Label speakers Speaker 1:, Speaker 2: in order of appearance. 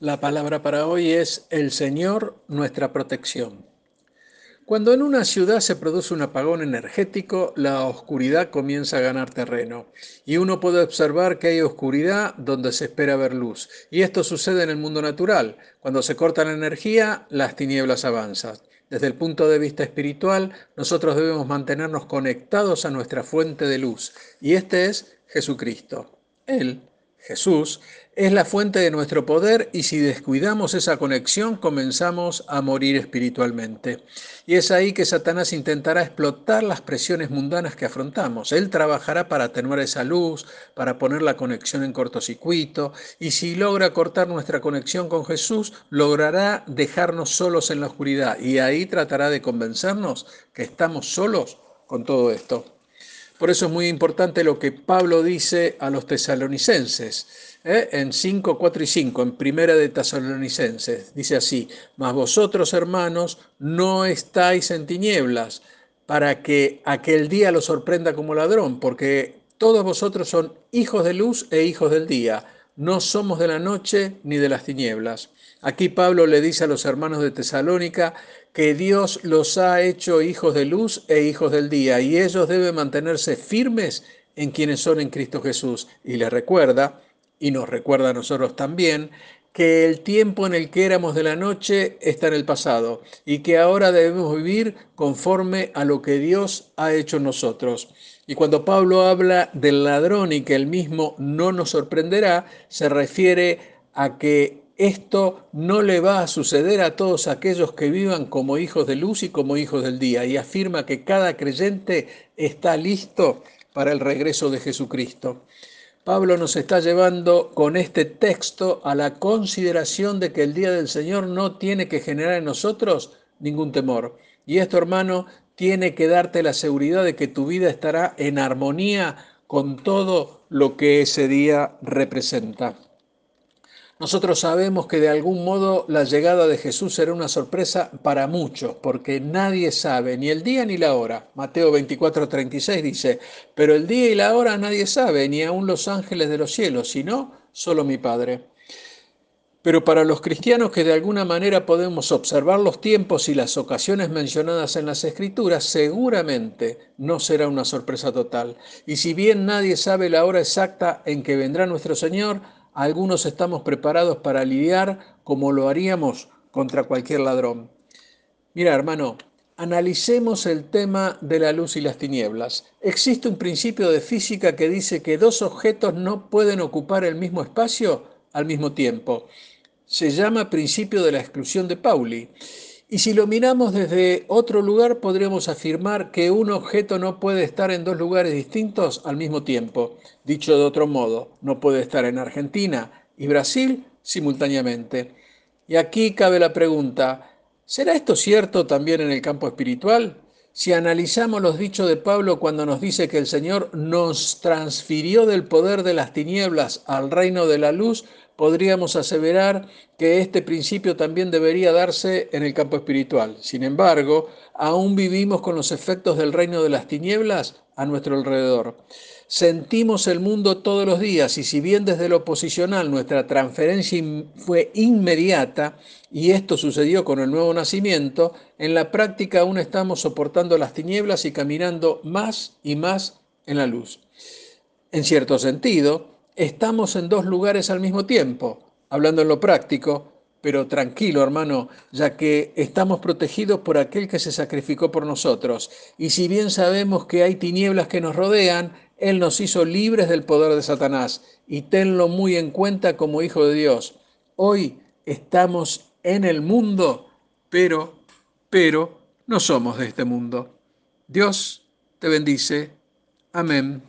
Speaker 1: La palabra para hoy es el Señor, nuestra protección. Cuando en una ciudad se produce un apagón energético, la oscuridad comienza a ganar terreno y uno puede observar que hay oscuridad donde se espera ver luz. Y esto sucede en el mundo natural. Cuando se corta la energía, las tinieblas avanzan. Desde el punto de vista espiritual, nosotros debemos mantenernos conectados a nuestra fuente de luz y este es Jesucristo. Él Jesús, es la fuente de nuestro poder y si descuidamos esa conexión comenzamos a morir espiritualmente. Y es ahí que Satanás intentará explotar las presiones mundanas que afrontamos. Él trabajará para atenuar esa luz, para poner la conexión en cortocircuito y si logra cortar nuestra conexión con Jesús, logrará dejarnos solos en la oscuridad y ahí tratará de convencernos que estamos solos con todo esto. Por eso es muy importante lo que Pablo dice a los tesalonicenses. ¿eh? En 5, 4 y 5, en primera de tesalonicenses. Dice así, mas vosotros hermanos no estáis en tinieblas para que aquel día lo sorprenda como ladrón, porque todos vosotros son hijos de luz e hijos del día. No somos de la noche ni de las tinieblas. Aquí Pablo le dice a los hermanos de Tesalónica que Dios los ha hecho hijos de luz e hijos del día y ellos deben mantenerse firmes en quienes son en Cristo Jesús. Y les recuerda, y nos recuerda a nosotros también, que el tiempo en el que éramos de la noche está en el pasado y que ahora debemos vivir conforme a lo que Dios ha hecho en nosotros. Y cuando Pablo habla del ladrón y que él mismo no nos sorprenderá, se refiere a que esto no le va a suceder a todos aquellos que vivan como hijos de luz y como hijos del día, y afirma que cada creyente está listo para el regreso de Jesucristo. Pablo nos está llevando con este texto a la consideración de que el día del Señor no tiene que generar en nosotros ningún temor. Y esto, hermano, tiene que darte la seguridad de que tu vida estará en armonía con todo lo que ese día representa. Nosotros sabemos que de algún modo la llegada de Jesús será una sorpresa para muchos, porque nadie sabe ni el día ni la hora. Mateo 24, 36 dice, pero el día y la hora nadie sabe, ni aun los ángeles de los cielos, sino solo mi Padre. Pero para los cristianos que de alguna manera podemos observar los tiempos y las ocasiones mencionadas en las Escrituras, seguramente no será una sorpresa total. Y si bien nadie sabe la hora exacta en que vendrá nuestro Señor, algunos estamos preparados para lidiar como lo haríamos contra cualquier ladrón. Mira, hermano, analicemos el tema de la luz y las tinieblas. Existe un principio de física que dice que dos objetos no pueden ocupar el mismo espacio al mismo tiempo. Se llama principio de la exclusión de Pauli. Y si lo miramos desde otro lugar, podríamos afirmar que un objeto no puede estar en dos lugares distintos al mismo tiempo. Dicho de otro modo, no puede estar en Argentina y Brasil simultáneamente. Y aquí cabe la pregunta, ¿será esto cierto también en el campo espiritual? Si analizamos los dichos de Pablo cuando nos dice que el Señor nos transfirió del poder de las tinieblas al reino de la luz, podríamos aseverar que este principio también debería darse en el campo espiritual. Sin embargo, aún vivimos con los efectos del reino de las tinieblas a nuestro alrededor. Sentimos el mundo todos los días y si bien desde lo posicional nuestra transferencia fue inmediata, y esto sucedió con el nuevo nacimiento, en la práctica aún estamos soportando las tinieblas y caminando más y más en la luz. En cierto sentido, estamos en dos lugares al mismo tiempo, hablando en lo práctico, pero tranquilo hermano, ya que estamos protegidos por aquel que se sacrificó por nosotros. Y si bien sabemos que hay tinieblas que nos rodean, Él nos hizo libres del poder de Satanás. Y tenlo muy en cuenta como hijo de Dios. Hoy estamos en el mundo, pero, pero, no somos de este mundo. Dios te bendice. Amén.